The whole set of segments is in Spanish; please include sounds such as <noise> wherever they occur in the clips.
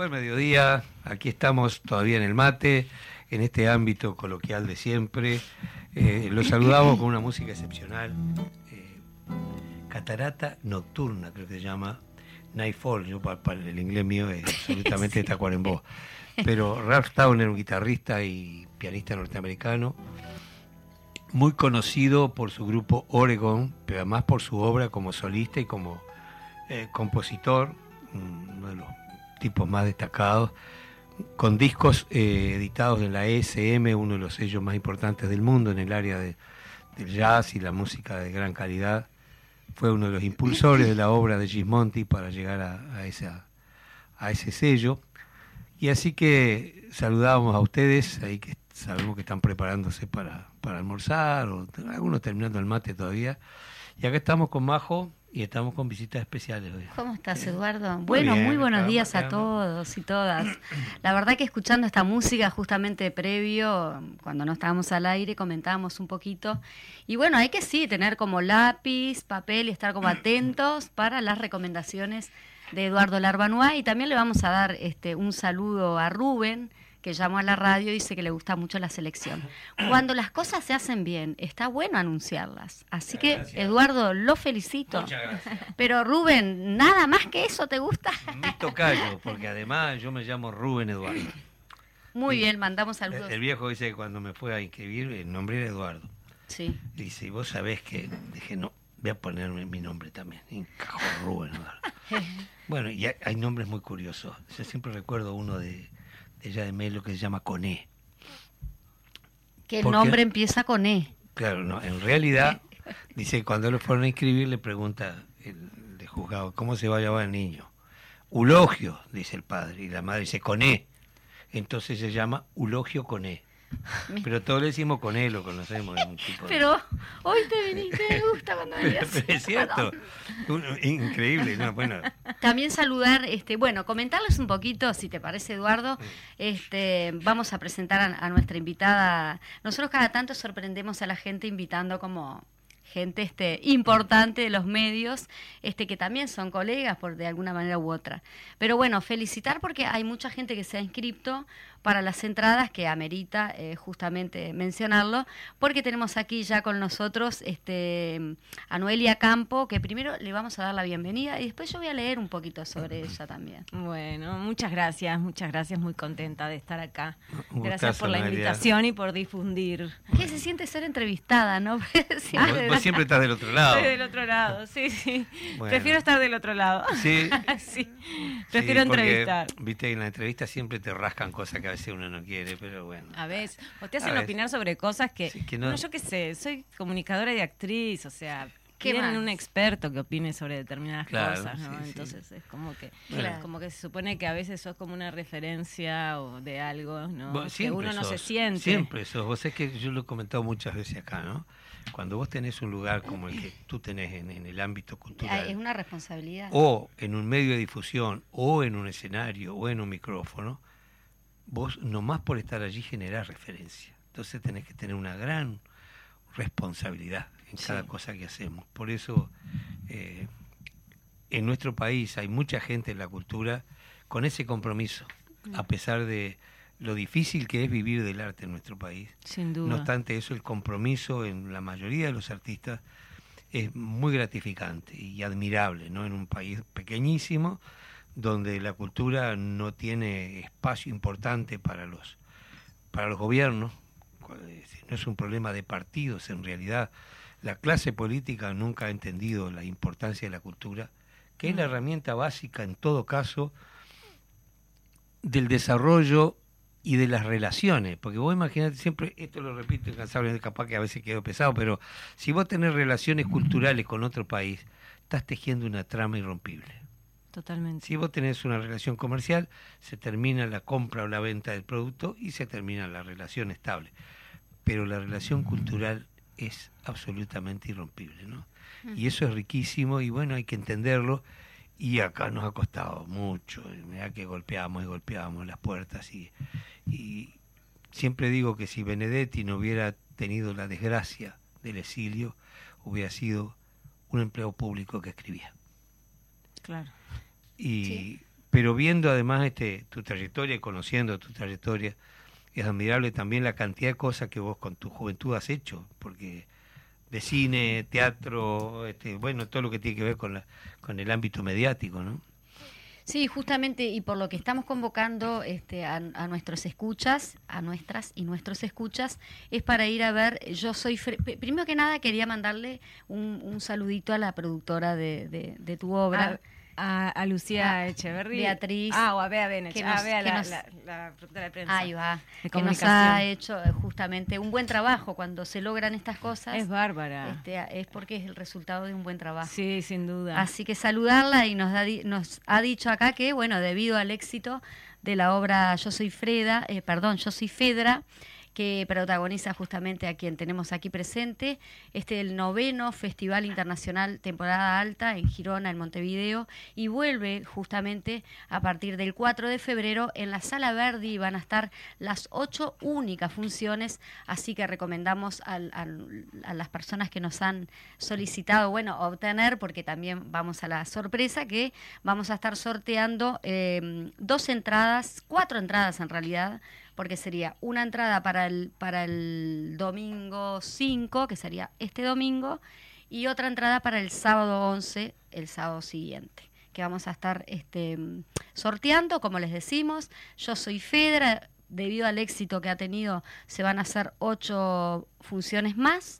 Buen mediodía, aquí estamos todavía en el mate, en este ámbito coloquial de siempre. Eh, los saludamos con una música excepcional. Eh, Catarata Nocturna, creo que se llama. Nightfall, yo para, el inglés mío es <laughs> absolutamente tacuarembó. Pero Ralph Towner, un guitarrista y pianista norteamericano, muy conocido por su grupo Oregon, pero además por su obra como solista y como eh, compositor, uno de los tipos más destacados, con discos eh, editados en la ESM, uno de los sellos más importantes del mundo en el área de, del jazz y la música de gran calidad. Fue uno de los impulsores de la obra de Gismonti para llegar a, esa, a ese sello. Y así que saludamos a ustedes, ahí que sabemos que están preparándose para, para almorzar, o algunos terminando el mate todavía. Y acá estamos con Majo, y estamos con visitas especiales hoy. ¿Cómo estás, Eduardo? bueno, muy buenos días a todos y todas. La verdad que escuchando esta música justamente previo, cuando no estábamos al aire, comentábamos un poquito. Y bueno, hay que sí, tener como lápiz, papel y estar como atentos para las recomendaciones de Eduardo Larbanua. Y también le vamos a dar este, un saludo a Rubén, que llamó a la radio y dice que le gusta mucho la selección. Cuando las cosas se hacen bien, está bueno anunciarlas. Así que, Eduardo, lo felicito. Muchas gracias. Pero Rubén, nada más que eso te gusta. Mi tocayo, porque además yo me llamo Rubén Eduardo. Muy bien, mandamos saludos. El, viejo dice que cuando me fue a inscribir, el nombre era Eduardo. Sí. Dice, y vos sabés que, dije, no, voy a ponerme mi nombre también. Rubén Eduardo. <laughs> bueno, y hay nombres muy curiosos. Yo siempre recuerdo uno de ella de Melo que se llama Coné. Que el nombre empieza con E. Claro, no, en realidad, dice, cuando lo fueron a inscribir, le pregunta el, juzgado, ¿cómo se va a llamar el niño? Ulogio, dice el padre, y la madre dice Coné. Entonces se llama Ulogio Coné. Pero todos le decimos con él, lo conocemos. un tipo Pero hoy te viniste, me gusta cuando <laughs> venías. es cierto, increíble. bueno. También saludar, este, bueno, comentarles un poquito, si te parece, Eduardo. Este, vamos a presentar a nuestra invitada. Nosotros cada tanto sorprendemos a la gente invitando como gente este, importante de los medios, este, que también son colegas por de alguna manera u otra. Pero bueno, felicitar porque hay mucha gente que se ha inscrito para las entradas, que amerita eh, justamente mencionarlo, porque tenemos aquí ya con nosotros este, a Noelia Campo, que primero le vamos a dar la bienvenida y después yo voy a leer un poquito sobre <clears throat> ella también. Bueno, muchas gracias, muchas gracias, muy contenta de estar acá. gracias por la invitación y por difundir. ¿Qué se siente ser entrevistada, no? <laughs> vos, siempre estás del otro lado. Estoy del otro lado, sí, sí. Prefiero estar del otro lado. Sí. <laughs> sí. Prefiero entrevistar. Viste, en la entrevista siempre te rascan cosas que a veces uno no quiere, pero bueno. A veces, o te hacen opinar sobre cosas que, no, yo qué sé, soy comunicadora y actriz, o sea, quieren un experto que opine sobre determinadas cosas, ¿no? Entonces es como que como que se supone que a veces sos como una referencia o de algo, ¿no? que uno no se siente. Siempre sos. Vos es que yo lo he comentado muchas veces acá, ¿no? Cuando vos tenés un lugar como el que tú tenés en, en el ámbito cultural. Es una responsabilidad. O en un medio de difusión, o en un escenario, o en un micrófono, vos nomás por estar allí generás referencia. Entonces tenés que tener una gran responsabilidad en cada cosa que hacemos. Por eso eh, en nuestro país hay mucha gente en la cultura con ese compromiso, mm. a pesar de lo difícil que es vivir del arte en nuestro país. Sin duda. No obstante eso, el compromiso en la mayoría de los artistas es muy gratificante y admirable, ¿no? En un país pequeñísimo, donde la cultura no tiene espacio importante para los, para los gobiernos, no es un problema de partidos, en realidad la clase política nunca ha entendido la importancia de la cultura, que es la mm. herramienta básica en todo caso del desarrollo y de las relaciones, porque vos imaginate siempre, esto lo repito incansablemente, capaz que a veces quedo pesado, pero si vos tenés relaciones culturales con otro país, estás tejiendo una trama irrompible. Totalmente. Si vos tenés una relación comercial, se termina la compra o la venta del producto y se termina la relación estable. Pero la relación cultural es absolutamente irrompible, ¿no? Y eso es riquísimo y bueno, hay que entenderlo. Y acá nos ha costado mucho, mira que golpeamos y golpeamos las puertas y, y siempre digo que si Benedetti no hubiera tenido la desgracia del exilio, hubiera sido un empleo público que escribía. Claro. Y pero viendo además este, tu trayectoria y conociendo tu trayectoria, es admirable también la cantidad de cosas que vos con tu juventud has hecho, porque de cine, teatro, este, bueno, todo lo que tiene que ver con, la, con el ámbito mediático, ¿no? Sí, justamente, y por lo que estamos convocando este, a, nuestros escuchas, a nuestras y nuestros escuchas, es para ir a ver, yo soy, primero que nada quería mandarle un, saludito a la productora de, de, tu obra. Ah, a, Lucía Echeverri. Beatriz. Ah, o a Bea Benech. Que ah, Bea, la, la, de prensa. Ahí va. que nos ha hecho eh, justamente un buen trabajo cuando se logran estas cosas. Es bárbara. Este, es porque es el resultado de un buen trabajo. Sí, sin duda. Así que saludarla y nos, nos ha dicho acá que, bueno, debido al éxito de la obra Yo soy Freda, eh, perdón, Yo soy Fedra, que protagoniza justamente a quien tenemos aquí presente. Este es el noveno Festival Internacional Temporada Alta en Girona, en Montevideo, y vuelve justamente a partir del 4 de febrero en la Sala Verdi. Van a estar las ocho únicas funciones, así que recomendamos a, las personas que nos han solicitado, bueno, obtener, porque también vamos a la sorpresa que vamos a estar sorteando eh, dos entradas, cuatro entradas en realidad, porque sería una entrada para el, para el domingo 5, que sería este domingo, y otra entrada para el sábado 11, el sábado siguiente que vamos a estar este, sorteando, como les decimos. Yo soy Fedra, debido al éxito que ha tenido, se van a hacer ocho funciones más.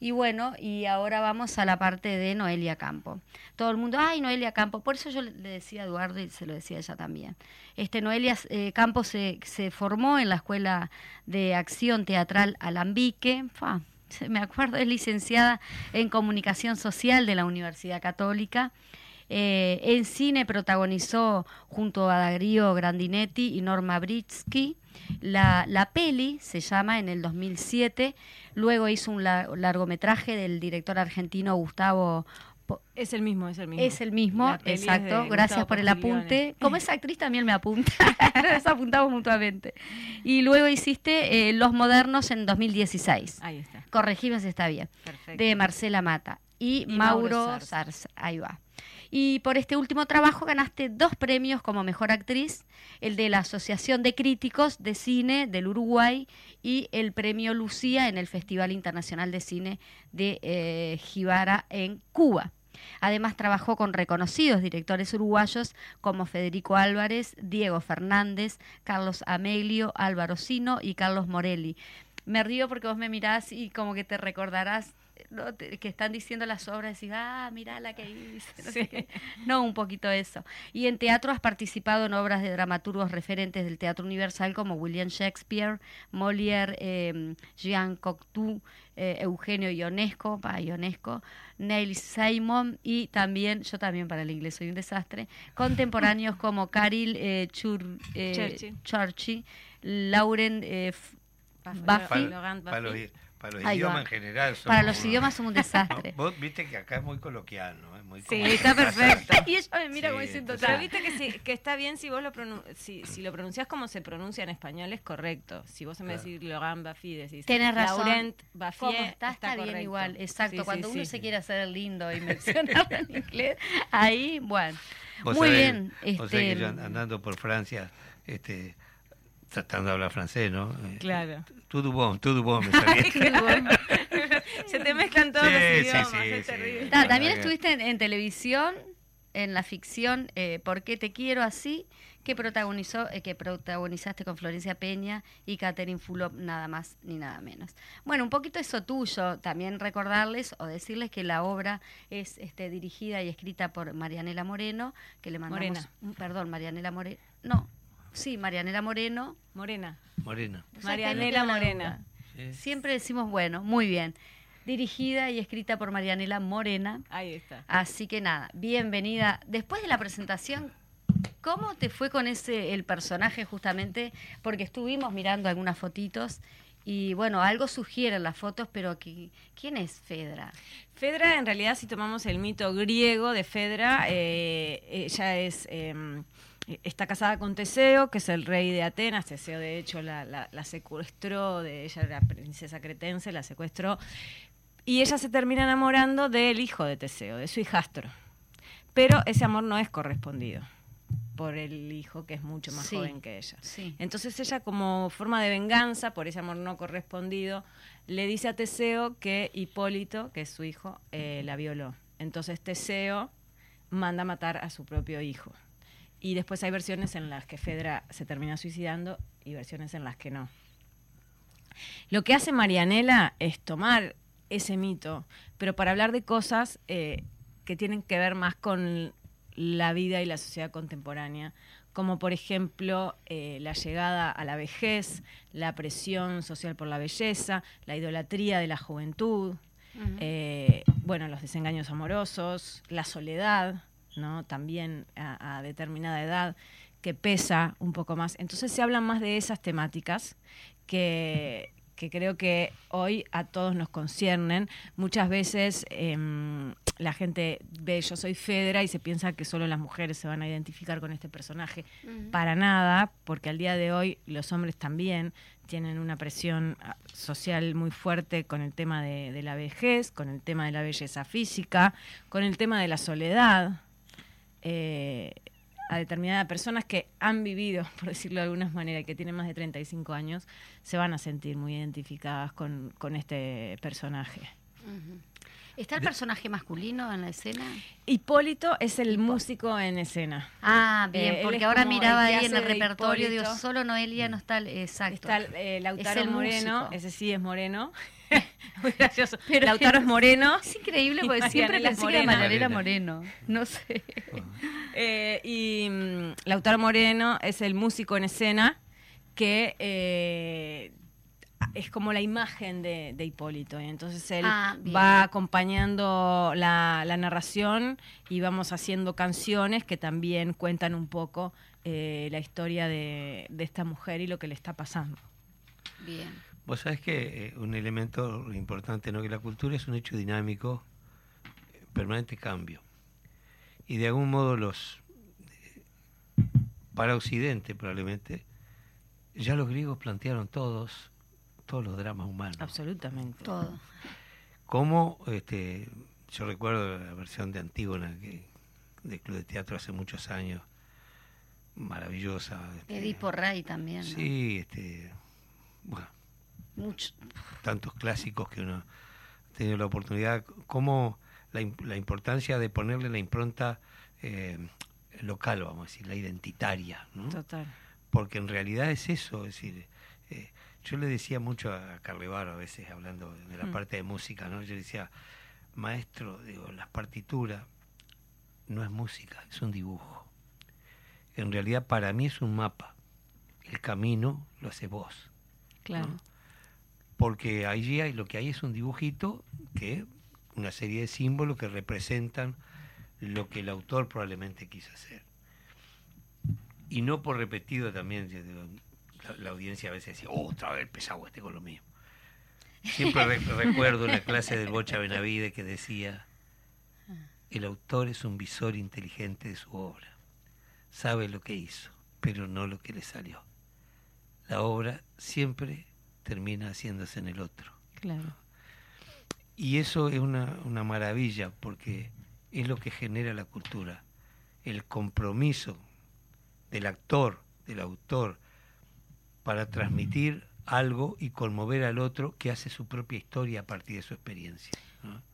Y bueno, y ahora vamos a la parte de Noelia Campo. Todo el mundo, ay, Noelia Campo. Por eso yo le decía a Eduardo y se lo decía ella también. Este Noelia eh, Campo se, se, formó en la Escuela de Acción Teatral Alambique. me acuerdo, es licenciada en Comunicación Social de la Universidad Católica. Eh, en cine protagonizó junto a Darío Grandinetti y Norma Britsky la, la peli, se llama, en el 2007. Luego hizo un largometraje del director argentino Gustavo es el mismo, es el mismo. Es el mismo, exacto. Gracias por el apunte. Como es actriz también me apunta. <laughs> Nos apuntamos mutuamente. Y luego hiciste eh, Los Modernos en 2016. Ahí está. Corregime si está bien. Perfecto. De Marcela Mata. Y, Mauro, Mauro Ahí va. Y por este último trabajo ganaste dos premios como mejor actriz, el de la Asociación de Críticos de Cine del Uruguay y el premio Lucía en el Festival Internacional de Cine de eh, en Cuba. Además trabajó con reconocidos directores uruguayos como Federico Álvarez, Diego Fernández, Carlos Amelio, Álvaro Sino y Carlos Morelli. Me río porque vos me mirás y como que te recordarás que están diciendo las obras y ah, mira la que hice. No, un poquito eso. Y en teatro has participado en obras de dramaturgos referentes del teatro universal como William Shakespeare, Molière, eh, Jean Cocteau, eh, Eugenio Ionesco, para Ionesco, Neil Simon y también, yo también para el inglés soy un desastre, contemporáneos <laughs> como Caril eh, Chur, eh, Churchy, Lauren eh, Buffy, para los idiomas en general. Para los idiomas somos un <laughs> desastre. vos viste que acá es muy coloquial, ¿no? Es muy sí, está <laughs> perfecto. y ella me mira como diciendo, pero <laughs> viste que, que está bien si vos lo, si, si lo pronunciás como se pronuncia en español, es correcto. Si vos en vez de decir Logan Bafi decís Tenés razón. Laurent Bafi, está, está, bien igual. Exacto. Cuando uno se quiere hacer el lindo y mencionarlo en inglés, ahí, bueno. Muy bien. Este, o sea que yo andando por Francia, este tratando de hablar francés, ¿no? Claro. Todo bon, todo bon, me <laughs> Se te mezclan todos los idiomas, es terrible. también estuviste en, televisión, en la ficción eh, ¿Por qué te quiero así? que protagonizó, eh, que protagonizaste con Florencia Peña y Catherine Fulop, nada más ni nada menos. Bueno, un poquito eso tuyo, también recordarles o decirles que la obra es este, dirigida y escrita por Marianela Moreno, que le mandamos, Morena. perdón, Marianela Moreno, no, Sí, Marianela Moreno. Morena. Morena. Marianela Morena. Siempre decimos, bueno, muy bien. Dirigida y escrita por Marianela Morena. Ahí está. Así que nada, bienvenida. Después de la presentación, ¿cómo te fue con ese el personaje justamente? Porque estuvimos mirando algunas fotitos y bueno, algo sugieren las fotos, pero ¿quién es Fedra? Fedra, en realidad, si tomamos el mito griego de Fedra, eh, ella es em, está casada con Teseo, que es el rey de Atenas. Teseo, de hecho, la, secuestró, de ella era princesa cretense, la secuestró. Y ella se termina enamorando del hijo de Teseo, de su hijastro. Pero ese amor no es correspondido por el hijo que es mucho más joven que ella. Entonces ella como forma de venganza por ese amor no correspondido, le dice a Teseo que Hipólito, que es su hijo, eh, la violó. Entonces Teseo manda a matar a su propio hijo. Y después hay versiones en las que Fedra se termina suicidando y versiones en las que no. Lo que hace Marianela es tomar ese mito, pero para hablar de cosas eh, que tienen que ver más con la vida y la sociedad contemporánea, como por ejemplo eh, la llegada a la vejez, la presión social por la belleza, la idolatría de la juventud, eh, bueno, los desengaños amorosos, la soledad, ¿no? También a, determinada edad, que pesa un poco más. Entonces se hablan más de esas temáticas que, creo que hoy a todos nos conciernen. Muchas veces em, la gente ve yo soy Fedra y se piensa que solo las mujeres se van a identificar con este personaje. Para nada, porque al día de hoy los hombres también tienen una presión ah, social muy fuerte con el tema de la vejez, con el tema de la belleza física, con el tema de la soledad. Eh, a determinadas personas que han vivido, <laughs> por decirlo de alguna manera, que tienen más de 35 años, se van a sentir muy identificadas con, este personaje. ¿Está el personaje masculino en la escena? Hipólito es el músico en escena. Ah, bien, eh, porque ahora miraba ahí en el repertorio, digo, solo Noelia no está, exacto. Está eh, Lautaro Moreno, ese sí es moreno. <laughs> Muy gracioso. Pero Lautaro es moreno. Es increíble porque siempre pensé que era Moreno. No sé. Eh, y mm, Lautaro Moreno es el músico en escena que eh, es como la imagen de, Hipólito. Y entonces él ah, va acompañando la, narración y vamos haciendo canciones que también cuentan un poco eh, la historia de, de esta mujer y lo que le está pasando. Bien. Vos sabés que eh, un elemento importante, ¿no? Que la cultura es un hecho dinámico, permanente cambio. Y de algún modo los para Occidente probablemente, ya los griegos plantearon todos, todos los dramas humanos. Absolutamente. Todo. Como este, yo recuerdo la versión de Antígona que del Club de Teatro hace muchos años, maravillosa. Este, Edipo Rey también. Sí, este, bueno, tantos clásicos que uno ha tenido la oportunidad, como la, la importancia de ponerle la impronta eh, local, vamos a decir, la identitaria. Total. Porque en realidad es eso, es decir, eh, yo le decía mucho a Carlevaro a veces, hablando de la mm. parte de música, ¿no? yo le decía, maestro, digo, las partituras no es música, es un dibujo. En realidad para mí es un mapa. El camino lo hace vos. Claro porque allí hay, lo que hay es un dibujito que una serie de símbolos que representan lo que el autor probablemente quiso hacer. Y no por repetido también, la, audiencia a veces decía, oh, otra vez pesado este con lo mismo. Siempre <laughs> recuerdo una clase del Bocha Benavide que decía, el autor es un visor inteligente de su obra, sabe lo que hizo, pero no lo que le salió. La obra siempre termina haciéndose en el otro. Claro. Y eso es una, una maravilla porque es lo que genera la cultura, el compromiso del actor, del autor, para transmitir algo y conmover al otro que hace su propia historia a partir de su experiencia.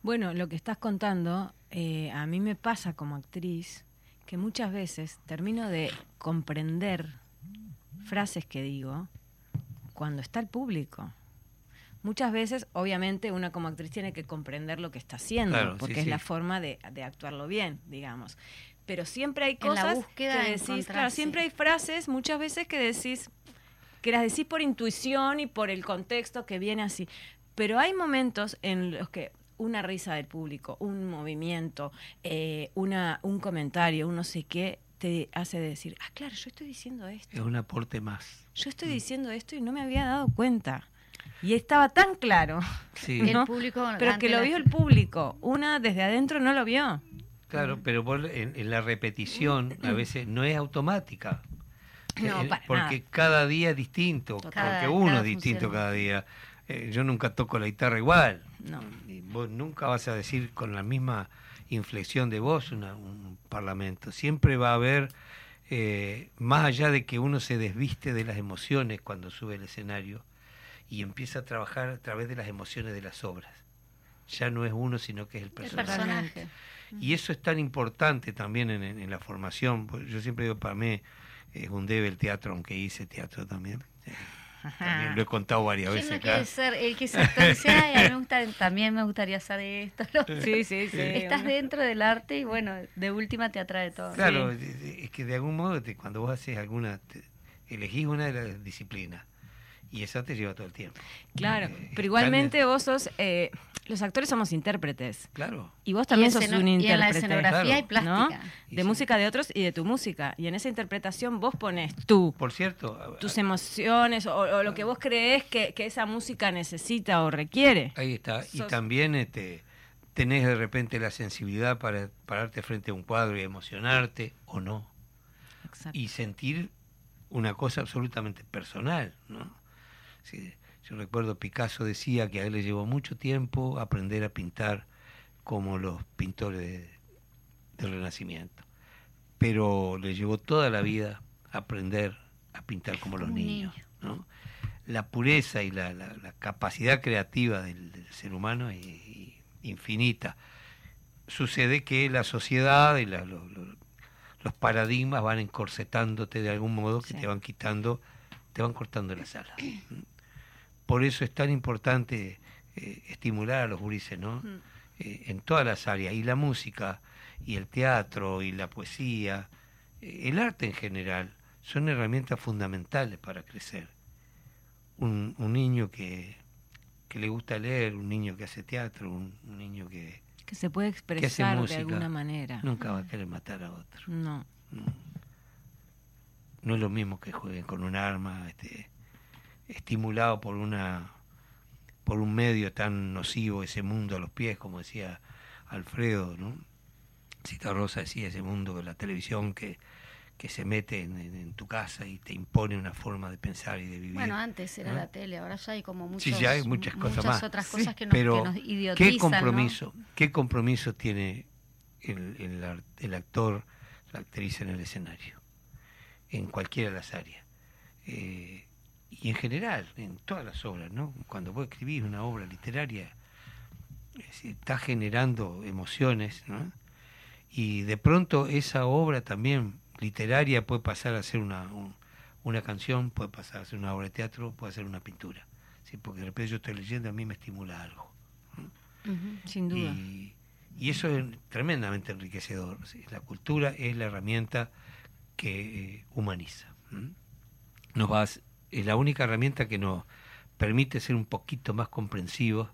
Bueno, lo que estás contando, eh, a mí me pasa como actriz que muchas veces termino de comprender frases que digo cuando está el público. Muchas veces, obviamente, una como actriz tiene que comprender lo que está haciendo, porque es la forma de, actuarlo bien, digamos. Pero siempre hay cosas que decís, claro, siempre hay frases, muchas veces que decís, que las decís por intuición y por el contexto que viene así. Pero hay momentos en los que una risa del público, un movimiento, eh, una, un comentario, un no sé qué, te hace decir, ah, claro, yo estoy diciendo esto. Es un aporte más. Yo estoy diciendo esto y no me había dado cuenta. Y estaba tan claro. Sí. <laughs> El público pero que lo vio el público. Una desde adentro no lo vio. Claro, pero en, la repetición a veces no es automática. No, eh, porque cada día es distinto, porque uno es distinto cada día. Eh, yo nunca toco la guitarra igual. No. Y vos nunca vas a decir con la misma inflexión de voz un parlamento. Siempre va a haber eh, más allá de que uno se desviste de las emociones cuando sube al escenario y empieza a trabajar a través de las emociones de las obras. Ya no es uno, sino que es el personaje. Y eso es tan importante también en, la formación. Yo siempre digo, para mí es un debe el teatro, aunque hice teatro también. También lo he contado varias veces. No acá. ser el que se <laughs> me también me gustaría hacer esto. Sí, sí, sí. Estás dentro del arte y bueno, de última te atrae todo. Claro, es que de algún modo cuando vos haces alguna, elegís una de las disciplinas y esa te lleva todo el tiempo. Claro, eh, pero igualmente vos sos, eh, los actores somos intérpretes. Claro. Y vos también sos un intérprete. Y en la escenografía y plástica. De música de otros y de tu música. Y en esa interpretación vos pones tú. Por cierto. Tus emociones o, lo que vos crees que, esa música necesita o requiere. Ahí está. Y también este, tenés de repente la sensibilidad para pararte frente a un cuadro y emocionarte o no. Exacto. Y sentir una cosa absolutamente personal, ¿no? Yo recuerdo Picasso decía que a él le llevó mucho tiempo aprender a pintar como los pintores del Renacimiento, pero le llevó toda la vida aprender a pintar como los niños. La pureza y la, capacidad creativa del, ser humano es infinita. Sucede que la sociedad y los, paradigmas van encorsetándote de algún modo que te van quitando, te van cortando la sala. Por eso es tan importante eh, estimular a los gurises, ¿no? Eh, en todas las áreas, y la música, y el teatro, y la poesía, eh, el arte en general, son herramientas fundamentales para crecer. Un, niño que, le gusta leer, un niño que hace teatro, un, niño que... Que se puede expresar de alguna manera. Nunca va a querer matar a otro. No. no. No es lo mismo que jueguen con un arma, este, estimulado por una por un medio tan nocivo, ese mundo a los pies, como decía Alfredo, ¿no? Cita Rosa decía ese mundo de la televisión que, que se mete en, tu casa y te impone una forma de pensar y de vivir. Bueno, antes era la tele, ahora ya hay como muchos, sí, ya hay muchas cosas más. otras cosas que, nos, Pero, idiotizan. ¿qué compromiso, ¿qué compromiso tiene el, el, el, actor, la actriz en el escenario? En cualquiera de las áreas. Eh, y en general, en todas las obras, ¿no? Cuando vos escribís una obra literaria, está generando emociones, ¿no? Y de pronto esa obra también literaria puede pasar a ser una, una canción, puede pasar a ser una obra de teatro, puede ser una pintura. ¿sí? Porque de repente yo estoy leyendo, a mí me estimula algo. sin duda. Y, eso es tremendamente enriquecedor. La cultura es la herramienta que eh, humaniza. Nos va es la única herramienta que nos permite ser un poquito más comprensivos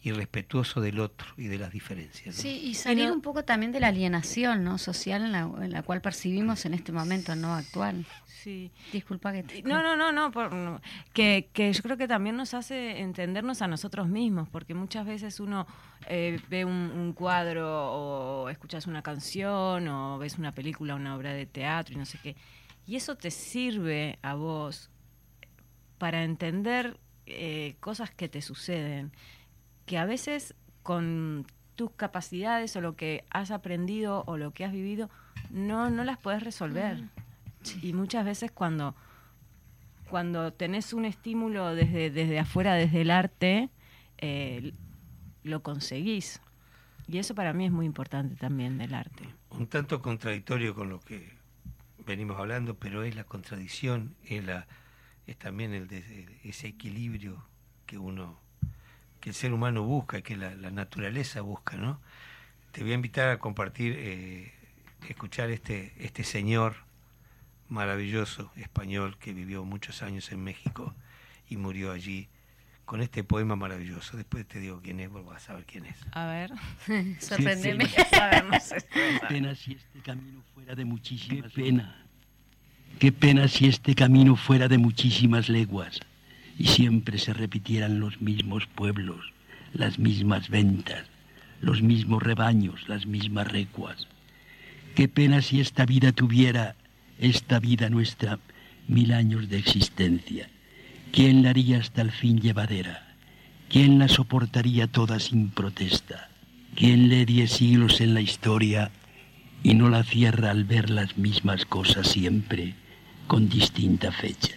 y respetuoso del otro y de las diferencias. Sí, y salir un poco también de la alienación ¿no? social en la, en la, cual percibimos en este momento no actual. Sí. Disculpa que te... No, <laughs> no, no, no, que, que, yo creo que también nos hace entendernos a nosotros mismos, porque muchas veces uno eh, ve un, un, cuadro o escuchas una canción o ves una película, una obra de teatro y no sé qué, y eso te sirve a vos para entender eh, cosas que te suceden, que a veces con tus capacidades o lo que has aprendido o lo que has vivido, no, no las puedes resolver. Y muchas veces cuando, cuando tenés un estímulo desde, desde afuera, desde el arte, eh, lo conseguís. Y eso para mí es muy importante también del arte. Un tanto contradictorio con lo que venimos hablando, pero es la contradicción, es la es también el de ese equilibrio que uno, que el ser humano busca, que la, naturaleza busca, ¿no? Te voy a invitar a compartir, eh, escuchar este, este señor maravilloso español que vivió muchos años en México y murió allí con este poema maravilloso. Después te digo quién es, vos vas a saber quién es. A ver, <laughs> sorprendeme. pena si este camino fuera de muchísima pena Qué pena si este camino fuera de muchísimas leguas y siempre se repitieran los mismos pueblos, las mismas ventas, los mismos rebaños, las mismas recuas. Qué pena si esta vida tuviera, esta vida nuestra, mil años de existencia. ¿Quién la haría hasta el fin llevadera? ¿Quién la soportaría toda sin protesta? ¿Quién le diera siglos en la historia y no la cierra al ver las mismas cosas siempre, con distinta fecha.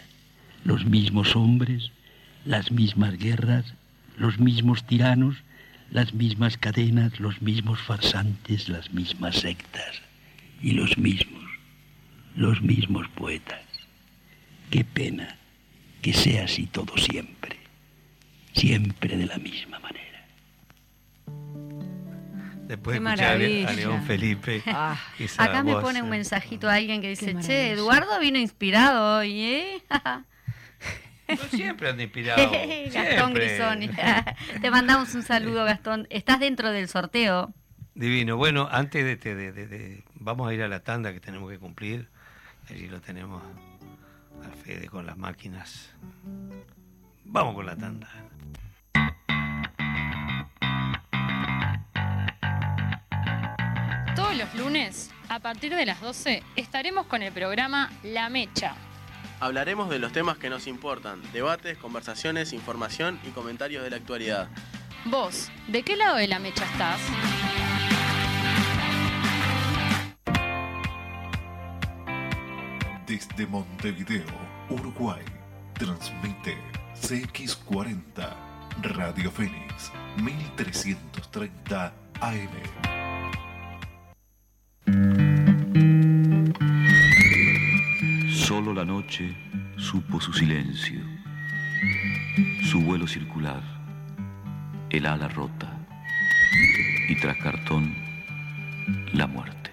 Los mismos hombres, las mismas guerras, los mismos tiranos, las mismas cadenas, los mismos farsantes, las mismas sectas y los mismos, los mismos poetas. Qué pena que sea así todo siempre, siempre de la misma manera. Después de escuchar a León Felipe. Ah, <laughs> acá me pone un mensajito a alguien que dice, che, Eduardo vino inspirado hoy, ¿eh? <laughs> Yo siempre ando inspirado. <laughs> Gastón Grisoni. Te mandamos un saludo, Gastón. ¿Estás dentro del sorteo? Divino. Bueno, antes de, de, de, Vamos a ir a la tanda que tenemos que cumplir. Allí lo tenemos a Fede con las máquinas. Vamos con la tanda. Todos los lunes, a partir de las 12, estaremos con el programa La Mecha Hablaremos de los temas que nos importan, debates, conversaciones, información y comentarios de la actualidad. Vos, ¿de qué lado de la mecha estás? Desde Montevideo, Uruguay, transmite CX40 Radio Fénix 1330 AM. Solo la noche supo su silencio, su vuelo circular, el ala rota y tras cartón la muerte.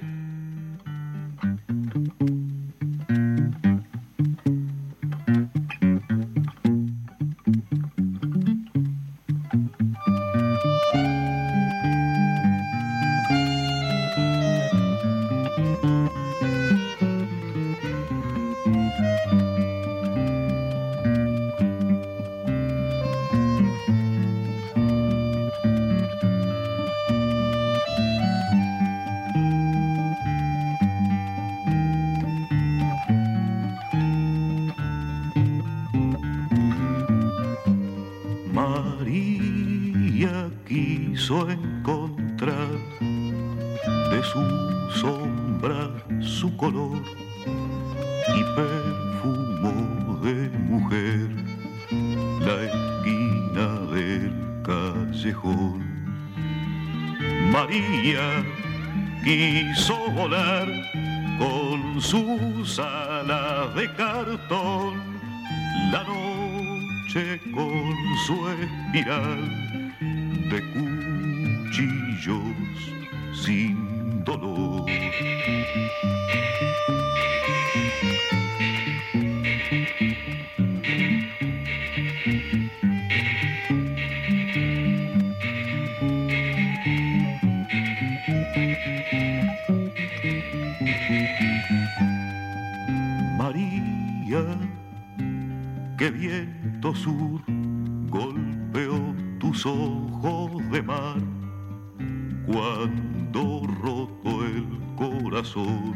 Cuando roto el corazón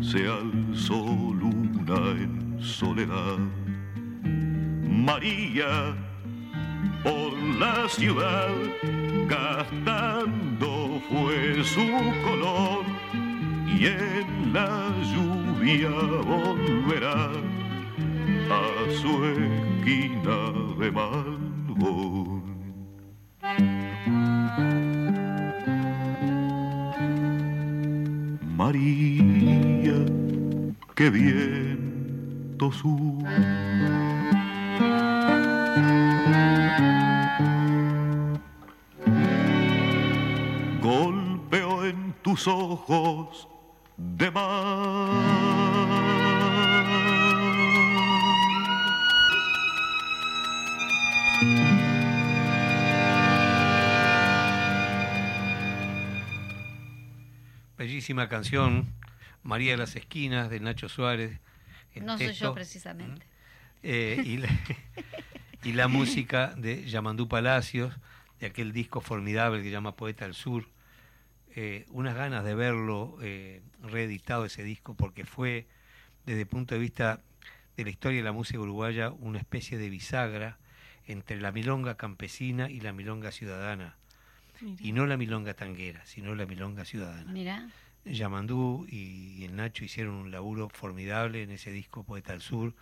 se alzó luna en soledad. María por la ciudad gastando fue su color y en la lluvia volverá a su esquina de Malbón. Qué viento sur. Golpeo en tus ojos de mar. bellísima canción, María de las Esquinas, de Nacho Suárez. No soy yo precisamente. Eh, <laughs> y, la, música de Yamandú Palacios, de aquel disco formidable que llama Poeta del Sur. Eh, unas ganas de verlo eh, reeditado ese disco, porque fue, desde el punto de vista de la historia de la música uruguaya, una especie de bisagra entre la milonga campesina y la milonga ciudadana. Y no la milonga tanguera, sino la milonga ciudadana. Yamandú y el Nacho hicieron un laburo formidable en ese disco Poeta al Sur,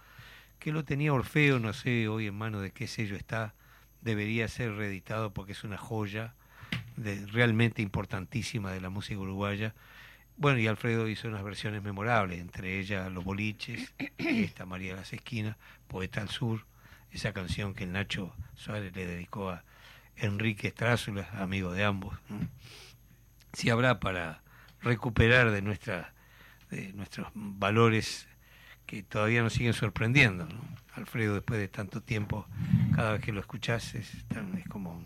que lo tenía Orfeo, no sé hoy en mano de qué sello está, debería ser reeditado porque es una joya de, realmente importantísima de la música uruguaya. Bueno, y Alfredo hizo unas versiones memorables, entre ellas Los Boliches, esta María de las Esquinas, Poeta al Sur, esa canción que el Nacho Suárez le dedicó a Enrique Estrázula, amigo de ambos. Si habrá para recuperar de, nuestra, de nuestros valores que todavía nos siguen sorprendiendo. Alfredo, después de tanto tiempo, cada vez que lo escuchas es, es como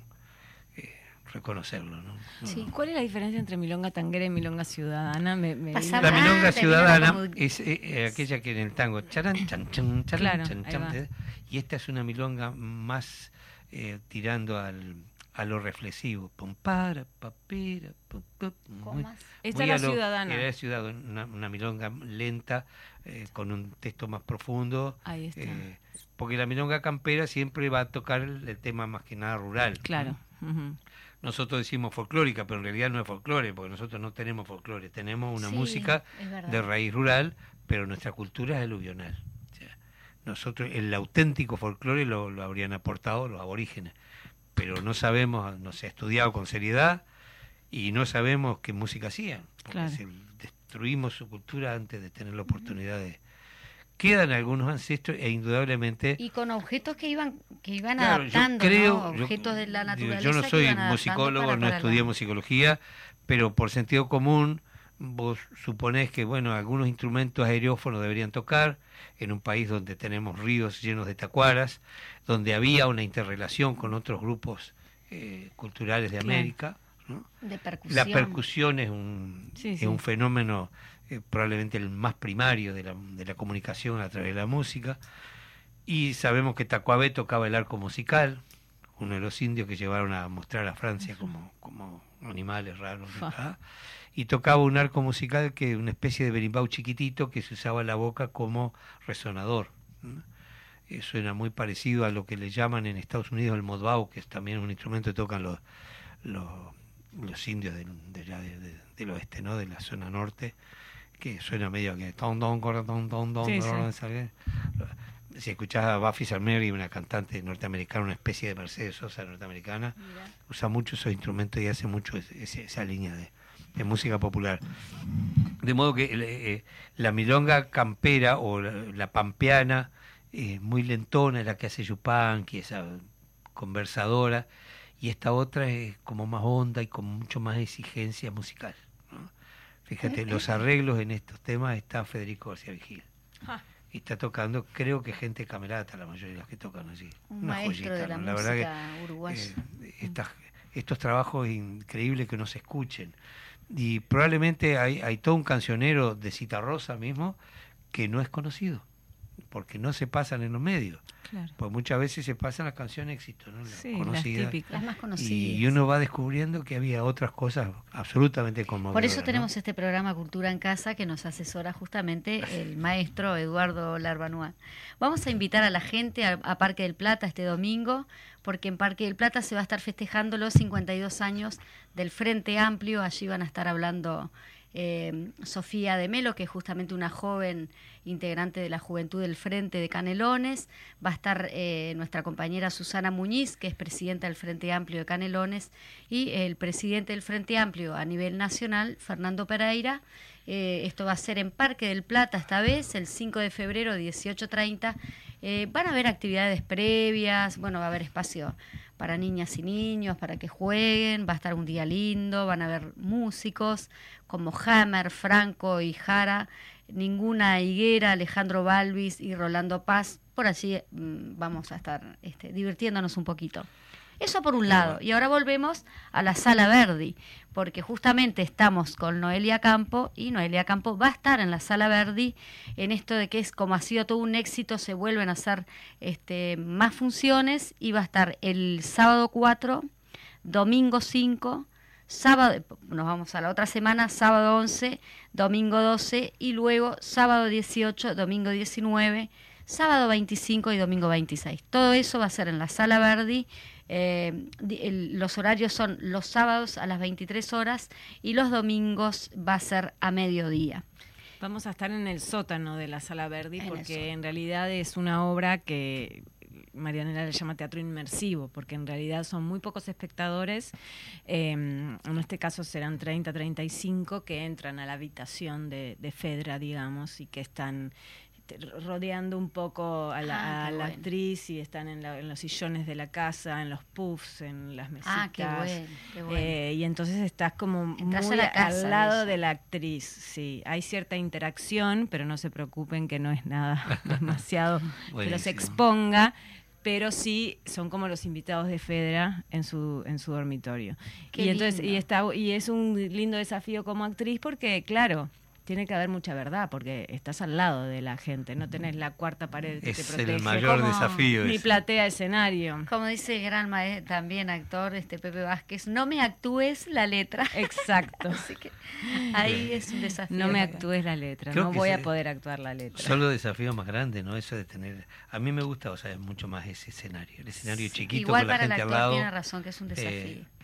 eh, reconocerlo. ¿no? Sí. ¿Cuál es la diferencia entre milonga tanguera y milonga ciudadana? Me, la milonga ciudadana es eh, eh, aquella que en el tango charan, chan, chan, chan, chan, y esta es una milonga más tirando al a lo reflexivo. Pum, para, papira, pum, muy, Esta la ciudadana. Era ciudadana, una, milonga lenta, eh, con un texto más profundo. Ahí está. Eh, porque la milonga campera siempre va a tocar el, tema más que nada rural. Claro. Nosotros decimos folclórica, pero en realidad no es folclore, porque nosotros no tenemos folclore. Tenemos una música de raíz rural, pero nuestra cultura es aluvional. nosotros, el auténtico folclore lo, lo habrían aportado los aborígenes pero no sabemos, no se ha estudiado con seriedad y no sabemos qué música hacían. Porque destruimos su cultura antes de tener la oportunidad de... Quedan algunos ancestros e indudablemente... Y con objetos que iban que iban adaptando, creo, objetos de la naturaleza. Yo no soy musicólogo, no estudié musicología, pero por sentido común vos suponés que bueno algunos instrumentos aerófonos deberían tocar en un país donde tenemos ríos llenos de tacuaras donde había una interrelación con otros grupos eh, culturales de América la percusión es un, es un fenómeno eh, probablemente el más primario de la, de la comunicación a través de la música. Y sabemos que Tacuabé tocaba el arco musical uno de los indios que llevaron a mostrar a Francia como, como animales raros y tocaba un arco musical que una especie de berimbau chiquitito que se usaba la boca como resonador. Eh, suena muy parecido a lo que le llaman en Estados Unidos el modbau, que es también un instrumento que tocan los, los, los indios del, de, del oeste, ¿no? de la zona norte, que suena medio que ton don ton ton don si escuchás a Buffy Salmeri, una cantante norteamericana, una especie de Mercedes Sosa norteamericana, usa mucho esos instrumentos y hace mucho esa línea de, de música popular. De modo que eh, la milonga campera o la, pampeana, es muy lentona, es la que hace Yupanqui, esa conversadora, y esta otra es como más honda y con mucho más exigencia musical. Fíjate, los arreglos en estos temas está Federico García Vigil. Y está tocando, creo que gente camerata, la mayoría de las que tocan allí. Un maestro de la, verdad que, uruguaya. Eh, estos trabajos increíbles que no se escuchen y probablemente hay, hay todo un cancionero de Citarrosa mismo que no es conocido, porque no se pasan en los medios. Pues muchas veces se pasan las canciones éxito, ¿no? Las conocidas. Las, más conocidas. Y, uno va descubriendo que había otras cosas absolutamente conmovedoras. Por eso tenemos este programa Cultura en Casa que nos asesora justamente el maestro Eduardo Larbanua. Vamos a invitar a la gente a, a Parque del Plata este domingo porque en Parque del Plata se va a estar festejando los 52 años del Frente Amplio. Allí van a estar hablando eh, Sofía de Melo, que es justamente una joven integrante de la Juventud del Frente de Canelones. Va a estar eh, nuestra compañera Susana Muñiz, que es presidenta del Frente Amplio de Canelones, y el presidente del Frente Amplio a nivel nacional, Fernando Pereira. Eh, esto va a ser en Parque del Plata esta vez, el 5 de febrero, 18.30. Eh, van a haber actividades previas, bueno, va a haber espacio para niñas y niños, para que jueguen, va a estar un día lindo, van a haber músicos como Hammer, Franco y Jara, ninguna higuera, Alejandro Balvis y Rolando Paz. Por allí mm, vamos a estar este, divirtiéndonos un poquito. Eso por un lado. Y ahora volvemos a la Sala Verdi, porque justamente estamos con Noelia Campo y Noelia Campo va a estar en la Sala Verdi en esto de que es como ha sido todo un éxito, se vuelven a hacer este, más funciones y va a estar el sábado 4, domingo 5, sábado, nos vamos a la otra semana, sábado 11, domingo 12 y luego sábado 18, domingo 19, sábado 25 y domingo 26. Todo eso va a ser en la Sala Verdi Eh, los horarios son los sábados a las 23 horas y los domingos va a ser a mediodía. Vamos a estar en el sótano de la Sala Verdi porque en realidad es una obra que Marianela le llama teatro inmersivo, porque en realidad son muy pocos espectadores, em, en este caso serán 30, 35, que entran a la habitación de, Fedra, digamos, y que están rodeando un poco a la, ah, actriz y están en, los sillones de la casa, en los puffs, en las mesitas. Ah, qué bueno, eh, y entonces estás como muy al lado de la actriz, sí. Hay cierta interacción, pero no se preocupen que no es nada <laughs> demasiado que los exponga pero sí son como los invitados de Fedra en su en su dormitorio. y entonces y está y es un lindo desafío como actriz porque claro, tiene que haber mucha verdad porque estás al lado de la gente, no tenés la cuarta pared que te protege. Es el mayor desafío. Ni platea escenario. Como dice el gran maestro, también actor este Pepe Vázquez, no me actúes la letra. Exacto. <laughs> Así que ahí es un desafío. No me actúes la letra, no voy a poder actuar la letra. Solo desafío más grande, ¿no? Eso de tener... A mí me gusta, o sea, mucho más ese escenario, el escenario chiquito Igual con la gente el al lado. tiene razón que es un eh,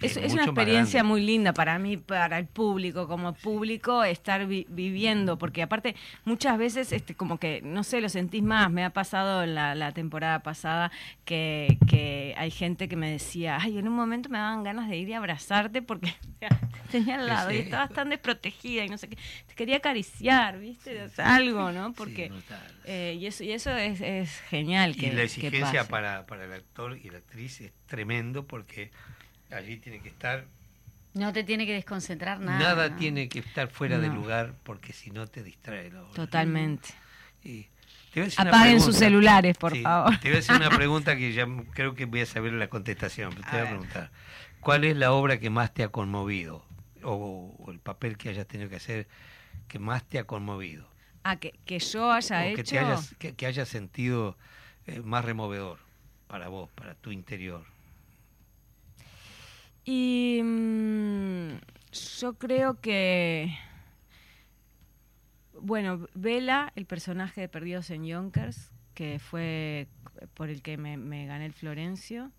desafío. es, una experiencia muy linda para mí, para el público, como público, estar viviendo viviendo, porque aparte muchas veces este como que, no sé, lo sentís más, me ha pasado en la, temporada pasada que, que, hay gente que me decía, ay, en un momento me daban ganas de ir y abrazarte porque <laughs> tenía al lado y estabas tan desprotegida y no sé qué, te quería acariciar, ¿viste? algo, ¿no? Porque, eh, y eso, y eso es, es genial. Que, y la exigencia para, para el actor y la actriz es tremendo porque allí tiene que estar no te tiene que desconcentrar nada. Nada tiene que estar fuera de lugar porque si no te distrae. Totalmente. Apaguen sus celulares, por favor. Te voy a hacer una <laughs> pregunta que ya creo que voy a saber la contestación. Te voy a preguntar. ¿Cuál es la obra que más te ha conmovido? O, el papel que hayas tenido que hacer que más te ha conmovido. Ah, que, yo haya hecho. Que, te hayas, que, hayas sentido eh, más removedor para vos, para tu interior. Y mm, yo creo que, bueno, Vela, el personaje de Perdidos en Yonkers, que fue por el que me, gané el Florencio,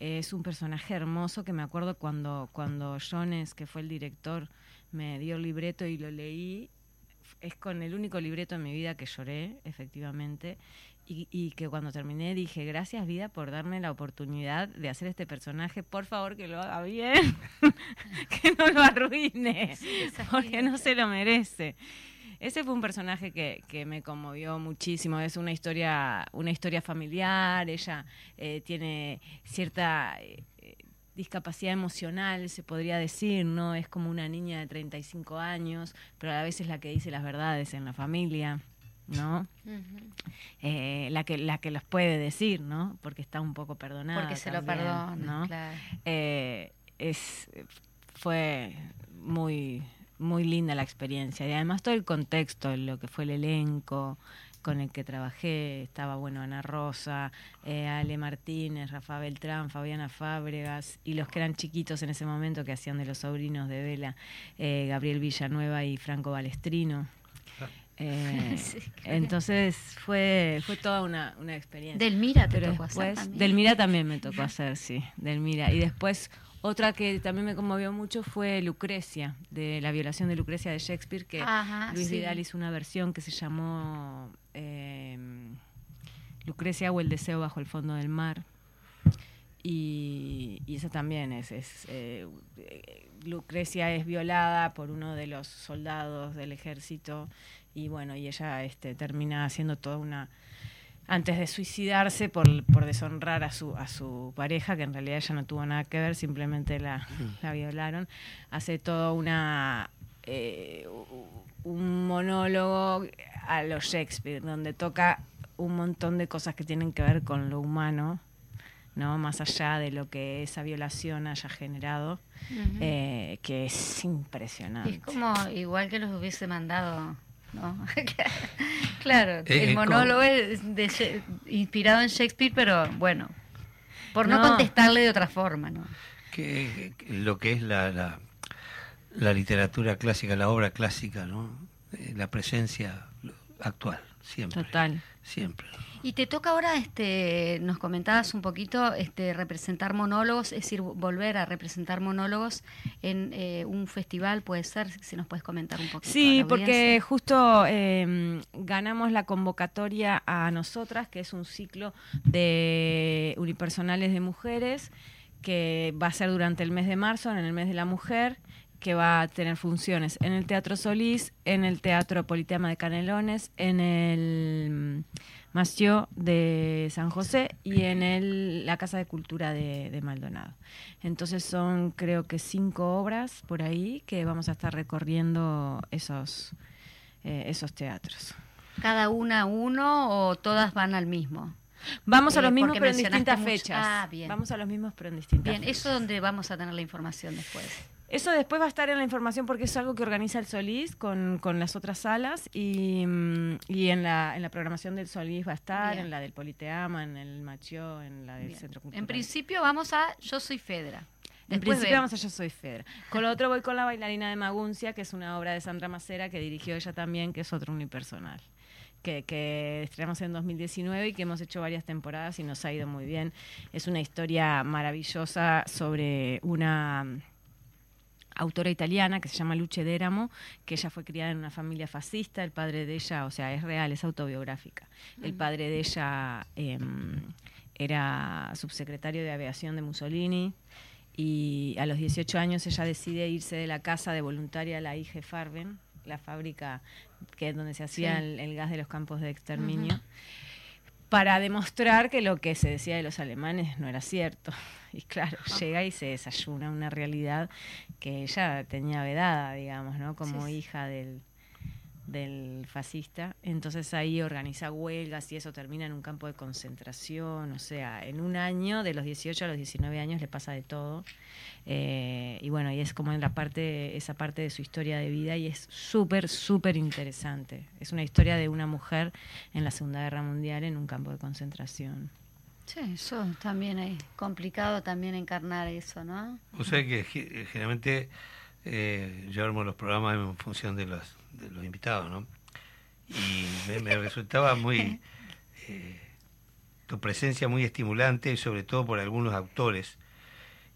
es un personaje hermoso que me acuerdo cuando, cuando Jones, que fue el director, me dio el libreto y lo leí. Es con el único libreto en mi vida que lloré, efectivamente y, que cuando terminé dije, gracias vida por darme la oportunidad de hacer este personaje, por favor que lo haga bien, <laughs> que no lo arruine, porque no se lo merece. Ese fue un personaje que, que, me conmovió muchísimo. Es una historia, una historia familiar. Ella eh, tiene cierta eh, discapacidad emocional, se podría decir, ¿no? Es como una niña de 35 años, pero a la vez es la que dice las verdades en la familia. ¿No? Eh, la que la que los puede decir, ¿no? Porque está un poco perdonada. Porque se lo perdona, ¿no? Eh, es fue muy muy linda la experiencia y además todo el contexto, lo que fue el elenco con el que trabajé, estaba bueno Ana Rosa, eh, Ale Martínez, Rafa Beltrán, Fabiana Fábregas y los que eran chiquitos en ese momento que hacían de los sobrinos de Vela, Gabriel Villanueva y Franco Balestrino. Eh, <laughs> entonces fue fue toda una, una experiencia. Delmira te tocó hacer también. Delmira también me tocó hacer, sí, Delmira. Y después otra que también me conmovió mucho fue Lucrecia, de la violación de Lucrecia de Shakespeare, que Luis Vidal hizo una versión que se llamó eh, Lucrecia o el deseo bajo el fondo del mar. Y, y esa también es, es eh, Lucrecia es violada por uno de los soldados del ejército y bueno, y ella este, termina haciendo toda una antes de suicidarse por, por deshonrar a su, a su pareja, que en realidad ella no tuvo nada que ver, simplemente la, mm. la violaron, hace toda una eh, un monólogo a los Shakespeare, donde toca un montón de cosas que tienen que ver con lo humano, ¿no? Más allá de lo que esa violación haya generado, eh, que es impresionante. Es como igual que los hubiese mandado ¿no? <laughs> claro, el monólogo es inspirado en Shakespeare, pero bueno, por no, contestarle de otra forma, ¿no? Que, lo que es la, la, literatura clásica, la obra clásica, ¿no? Eh, la presencia, actual, siempre. Total. Siempre. Y te toca ahora, este, nos comentabas un poquito, este, representar monólogos, es decir, volver a representar monólogos en eh, un festival, puede ser, si nos puedes comentar un poquito. Sí, porque justo em, ganamos la convocatoria a nosotras, que es un ciclo de unipersonales de mujeres, que va a ser durante el mes de marzo, en el mes de la mujer que va a tener funciones en el Teatro Solís, en el Teatro Politeama de Canelones, en el Mació de San José y en el, la Casa de Cultura de, Maldonado. Entonces son creo que cinco obras por ahí que vamos a estar recorriendo esos, eh, esos teatros. ¿Cada una uno o todas van al mismo? Vamos a los eh, mismos pero en distintas fechas. Ah, bien. Vamos a los mismos pero en distintas Bien, eso es donde vamos a tener la información después. Eso después va a estar en la información porque es algo que organiza el Solís con, las otras salas y, mm, y en, la, en la programación del Solís va a estar, en la del Politeama, en el Macho, en la del Centro Cultural. En principio vamos a Yo Soy Fedra. en principio vamos a Yo Soy Fedra. Con lo otro voy con La bailarina de Maguncia, que es una obra de Sandra Macera que dirigió ella también, que es otro unipersonal. Que, que, estrenamos en 2019 y que hemos hecho varias temporadas y nos ha ido muy bien. Es una historia maravillosa sobre una autora italiana que se llama Luce Déramo, que ella fue criada en una familia fascista, el padre de ella, o sea, es real, es autobiográfica. El padre de ella em, era subsecretario de aviación de Mussolini y a los 18 años ella decide irse de la casa de voluntaria a la IG Farben, la fábrica que es donde se hacía el, gas de los campos de exterminio para demostrar que lo que se decía de los alemanes no era cierto. <laughs> Y claro, llega y se desayuna una realidad que ella tenía vedada, digamos, ¿no? Como hija del, del fascista. Entonces ahí organiza huelgas y eso termina en un campo de concentración. O sea, en un año, de los 18 a los 19 años, le pasa de todo. Eh, y bueno, y es como en la parte, esa parte de su historia de vida y es súper, súper interesante. Es una historia de una mujer en la Segunda Guerra Mundial en un campo de concentración. Sí, eso también es complicado también encarnar eso, ¿no? O sea que generalmente eh, yo armo los programas en función de los, de los invitados, ¿no? Y me, resultaba muy... <laughs> Eh, tu presencia muy estimulante, sobre todo por algunos autores.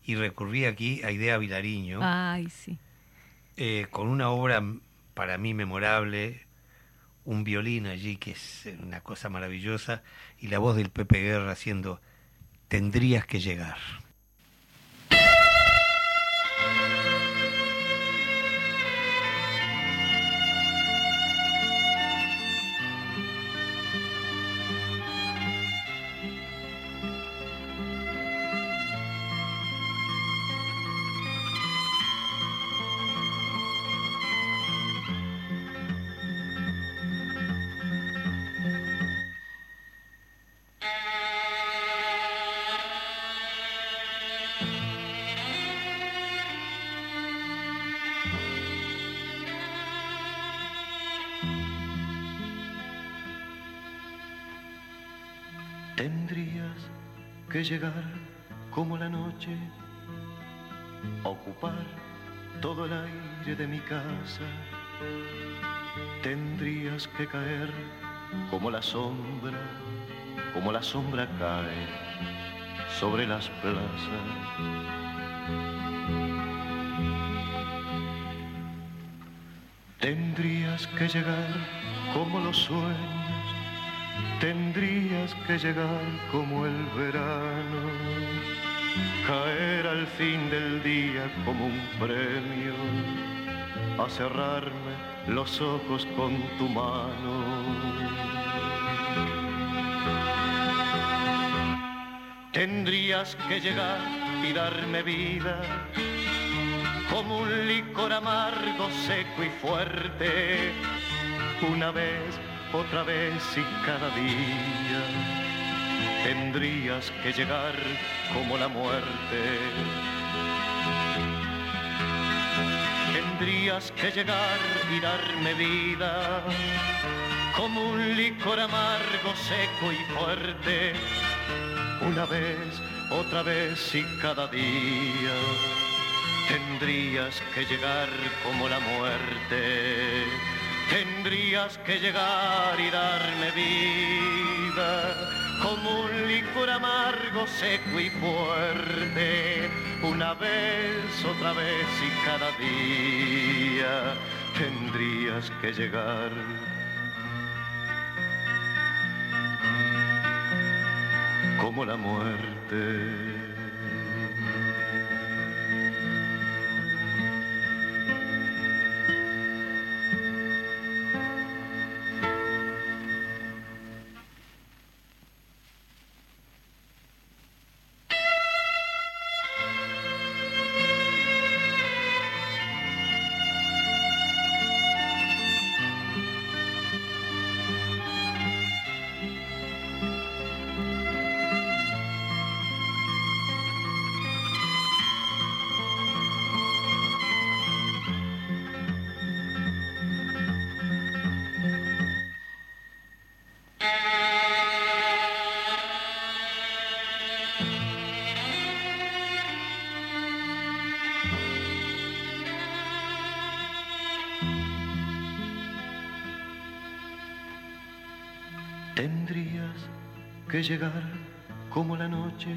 Y recurrí aquí a Idea Vilariño. Ay, sí. Eh, con una obra para mí memorable, un violín allí que es una cosa maravillosa, y la voz del Pepe Guerra haciendo Tendrías que llegar. llegar Tendrías que caer como la sombra, como la sombra cae sobre las plazas. Tendrías que llegar como los sueños tendrías que llegar como el verano, caer al fin del día como un premio, a cerrarme los ojos con tu mano. Tendrías que llegar y darme vida como un licor amargo, seco y fuerte, una vez otra vez y cada día tendrías que llegar como la muerte. Tendrías que llegar y darme vida como un licor amargo, seco y fuerte. Una vez, otra vez y cada día tendrías que llegar como la muerte tendrías que llegar y darme vida como un licor amargo, seco y fuerte, una vez, otra vez y cada día tendrías que llegar. Como la muerte. Que llegar como la noche,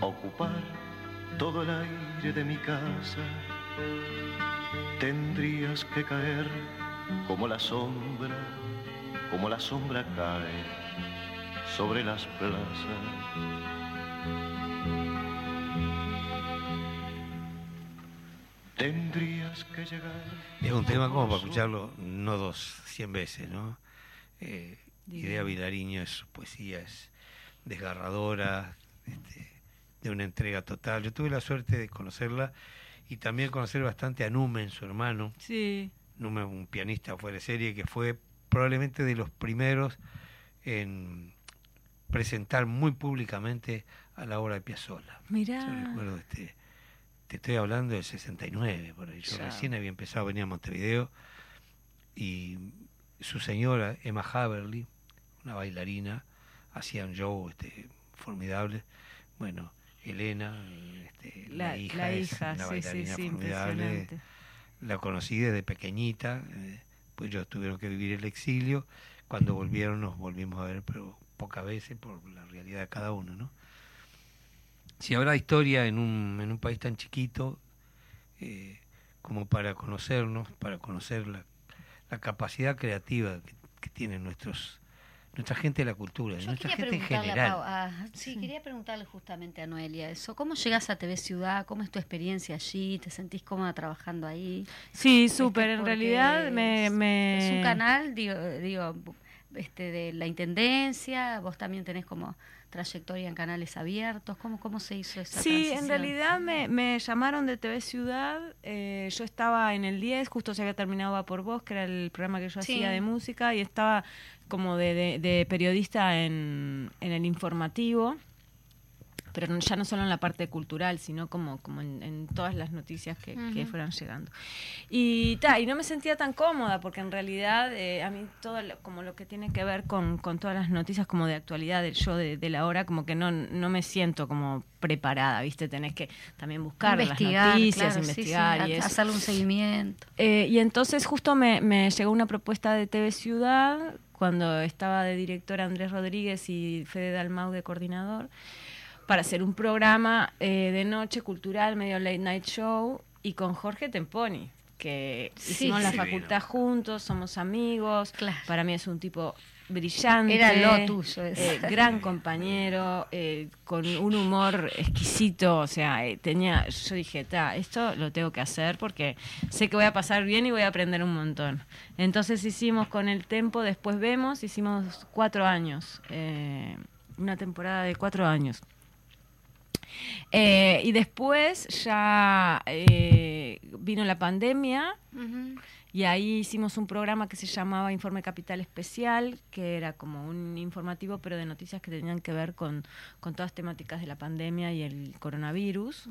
ocupar todo el aire de mi casa. Tendrías que caer como la sombra, como la sombra cae sobre las plazas. Tendrías que llegar. Es un tema como para escucharlo no dos, cien veces, ¿no? Eh, Idea Vilariño, su poesía es desgarradora, este, de una entrega total. Yo tuve la suerte de conocerla y también conocer bastante a Numen, su hermano. Sí. Numen, un pianista fuera de serie que fue probablemente de los primeros en presentar muy públicamente a la obra de Piazzolla. Mirá. Yo recuerdo este, te estoy hablando del 69, por ahí. Yo recién había empezado a venir a Montevideo y su señora, Emma Haverly, una bailarina, hacía un show este, formidable. Bueno, Elena, este, la, hija, es una bailarina formidable. La conocí desde pequeñita, eh, pues ellos tuvieron que vivir el exilio. Cuando volvieron nos volvimos a ver, pero pocas veces por la realidad de cada uno, ¿no? Si habrá historia en un, en un país tan chiquito eh, como para conocernos, para conocer la, la capacidad creativa que, que tienen nuestros nuestra gente de la cultura, nuestra gente en general. sí, quería preguntarle justamente a Noelia eso. ¿Cómo llegas a TV Ciudad? ¿Cómo es tu experiencia allí? ¿Te sentís cómoda trabajando ahí? Sí, este, súper. En realidad me, Es un canal, digo, digo este, de la Intendencia. Vos también tenés como trayectoria en canales abiertos? ¿Cómo, cómo se hizo esa Sí, en realidad me, me, llamaron de TV Ciudad, eh, yo estaba en el 10, justo se había terminado por Vos, que era el programa que yo hacía de música, y estaba como de, de, periodista en, en el informativo pero ya no solo en la parte cultural, sino como, como en, todas las noticias que, fueran llegando. Y, ta, y no me sentía tan cómoda, porque en realidad eh, a mí todo lo, como lo que tiene que ver con, con, todas las noticias como de actualidad del show de, la hora, como que no, no me siento como preparada, ¿viste? Tenés que también buscar las noticias, investigar y hacerle un seguimiento. Eh, y entonces justo me, me llegó una propuesta de TV Ciudad, cuando estaba de director Andrés Rodríguez y Fede Dalmau de coordinador para hacer un programa eh, de noche cultural, medio late night show, y con Jorge Temponi, que hicimos la facultad juntos, somos amigos. Para mí es un tipo brillante. Era lo tuyo. Eh, gran compañero, eh, con un humor exquisito. O sea, tenía, yo dije, ta, esto lo tengo que hacer porque sé que voy a pasar bien y voy a aprender un montón. Entonces hicimos con el tempo, después vemos, hicimos cuatro años, una temporada de cuatro años. Eh, y después ya eh, vino la pandemia y ahí hicimos un programa que se llamaba Informe Capital Especial, que era como un informativo pero de noticias que tenían que ver con, con todas temáticas de la pandemia y el coronavirus.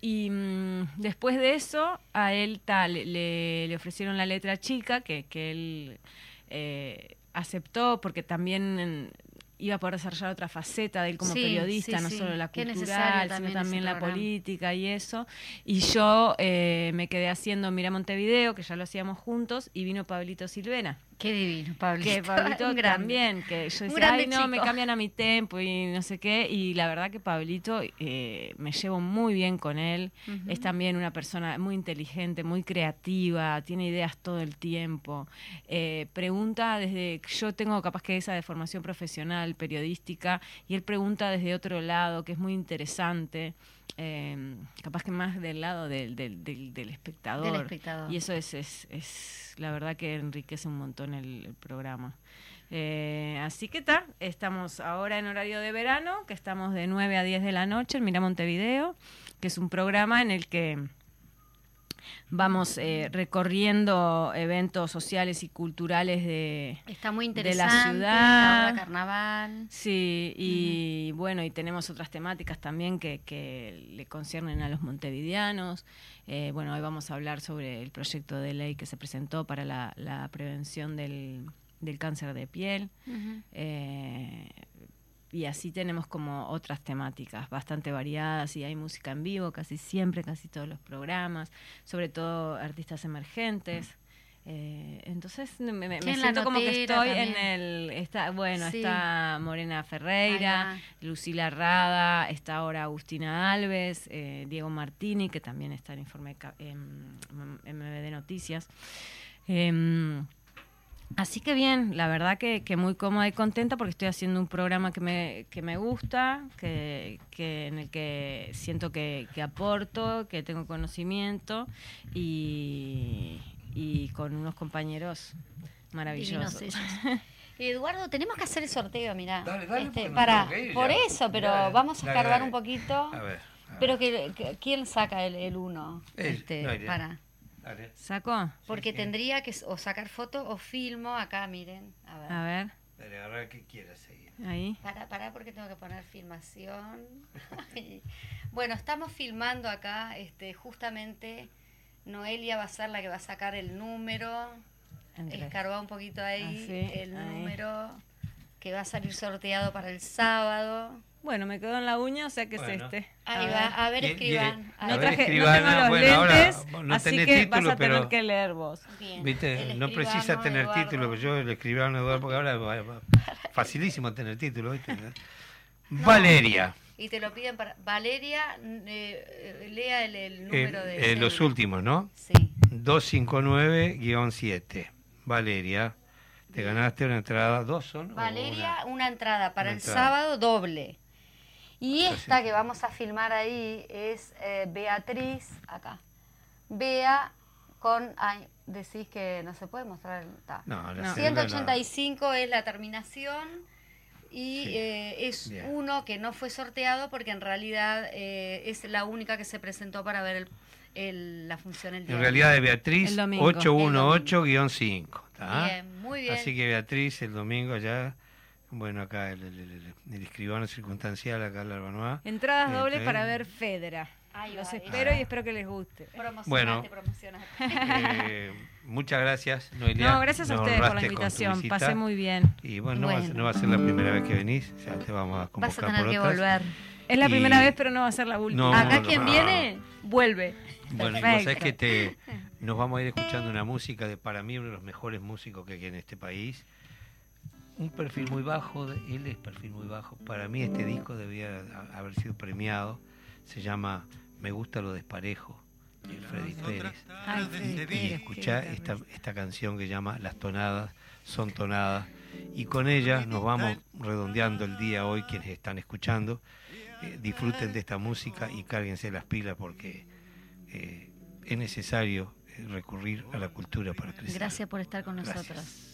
Y mm, después de eso, a él tal, le, le, ofrecieron la letra chica, que, que él eh, aceptó, porque también iba a poder desarrollar otra faceta de él como periodista, no solo la cultural, sino también la política y eso. Y yo eh, me quedé haciendo Mira Montevideo, que ya lo hacíamos juntos, y vino Pablito Silvena. Qué divino, Pablito. Que Pablito también, que yo decía, ay no, me cambian a mi tempo y no sé qué. Y la verdad que Pablito eh, me llevo muy bien con él. Es también una persona muy inteligente, muy creativa, tiene ideas todo el tiempo. Eh, pregunta desde, yo tengo capaz que esa de formación profesional, periodística, y él pregunta desde otro lado, que es muy interesante. Eh, capaz que más del lado del, del, del, espectador. Y eso es, es, es, la verdad que enriquece un montón el, programa. Eh, así que está, estamos ahora en horario de verano, que estamos de 9 a 10 de la noche en Mira Montevideo, que es un programa en el que vamos eh, recorriendo eventos sociales y culturales de, Está muy interesante, de la ciudad. carnaval. Sí, y bueno, y tenemos otras temáticas también que, que le conciernen a los montevideanos. Eh, bueno, hoy vamos a hablar sobre el proyecto de ley que se presentó para la, la prevención del, del cáncer de piel y así tenemos como otras temáticas bastante variadas y hay música en vivo casi siempre, casi todos los programas, sobre todo artistas emergentes. Eh, entonces me, siento como que estoy en el está bueno está Morena Ferreira Lucila Rada está ahora Agustina Alves eh, Diego Martini que también está en informe en, MBD Noticias. Em, Así que bien, la verdad que, muy cómoda y contenta porque estoy haciendo un programa que me, que me gusta, que, en el que siento que, aporto, que tengo conocimiento y, con unos compañeros maravillosos. Eduardo, tenemos que hacer el sorteo, mira. Este, para, por eso, pero vamos a cargar un poquito. A ver, Pero que, ¿quién saca el 1? este, para. ¿Sacó? Porque tendría que o sacar foto o filmo acá, miren. A ver. A ver. Dale, agarra que quieras seguir. Ahí. Para, para, porque tengo que poner filmación. <laughs> bueno, estamos filmando acá, este, justamente Noelia va a ser la que va a sacar el número. Escarba un poquito ahí ah, el número que va a salir sorteado para el sábado. Bueno, me quedó en la uña, o sea que es este. Ahí va, a ver, escriban. No, traje, no tengo los bueno, lentes, no así que título, vas a tener que leer vos. Viste, no precisa tener título, pero yo le escribí a Eduardo porque ahora es facilísimo tener título, ¿viste? <laughs> <laughs> Valeria. Y te lo piden para... Valeria, eh, lea el, número de... Eh, los últimos, ¿no? Sí. 259-7. Valeria, te ganaste una entrada, dos son. Valeria, una, entrada para el sábado doble. Y esta que vamos a filmar ahí es eh, Beatriz, acá. Bea con... Ay, decís que no se puede mostrar. No, no. 185 es la terminación y eh, es uno que no fue sorteado porque en realidad eh, es la única que se presentó para ver el, la función el día. En realidad es Beatriz 818-5. Bien, muy bien. Así que Beatriz el domingo ya bueno, acá el, el, escribano circunstancial, acá la Arbanoa. Entradas eh, dobles para ver Fedra. Los espero y espero que les guste. Bueno, eh, muchas gracias, Noelia. No, gracias a ustedes por la invitación. Pasé muy bien. Y bueno, No, va, a ser la primera vez que venís, ya te vamos a convocar Vas a tener que volver. Es la primera vez, pero no va a ser la última. Acá quien viene, vuelve. Bueno, Perfecto. y vos que te, nos vamos a ir escuchando una música de para mí uno de los mejores músicos que hay en este país un perfil muy bajo, él es perfil muy bajo. Para mí este disco debía haber sido premiado. Se llama Me gusta lo desparejo, de Freddy Pérez. y escuchá esta, esta canción que llama Las tonadas son tonadas. Y con ella nos vamos redondeando el día hoy quienes están escuchando. Eh, disfruten de esta música y cárguense las pilas porque eh, es necesario eh, recurrir a la cultura para crecer. Gracias por estar con nosotros.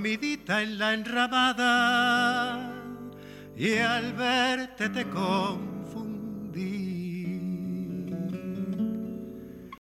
dormidita en la enramada, y al verte te con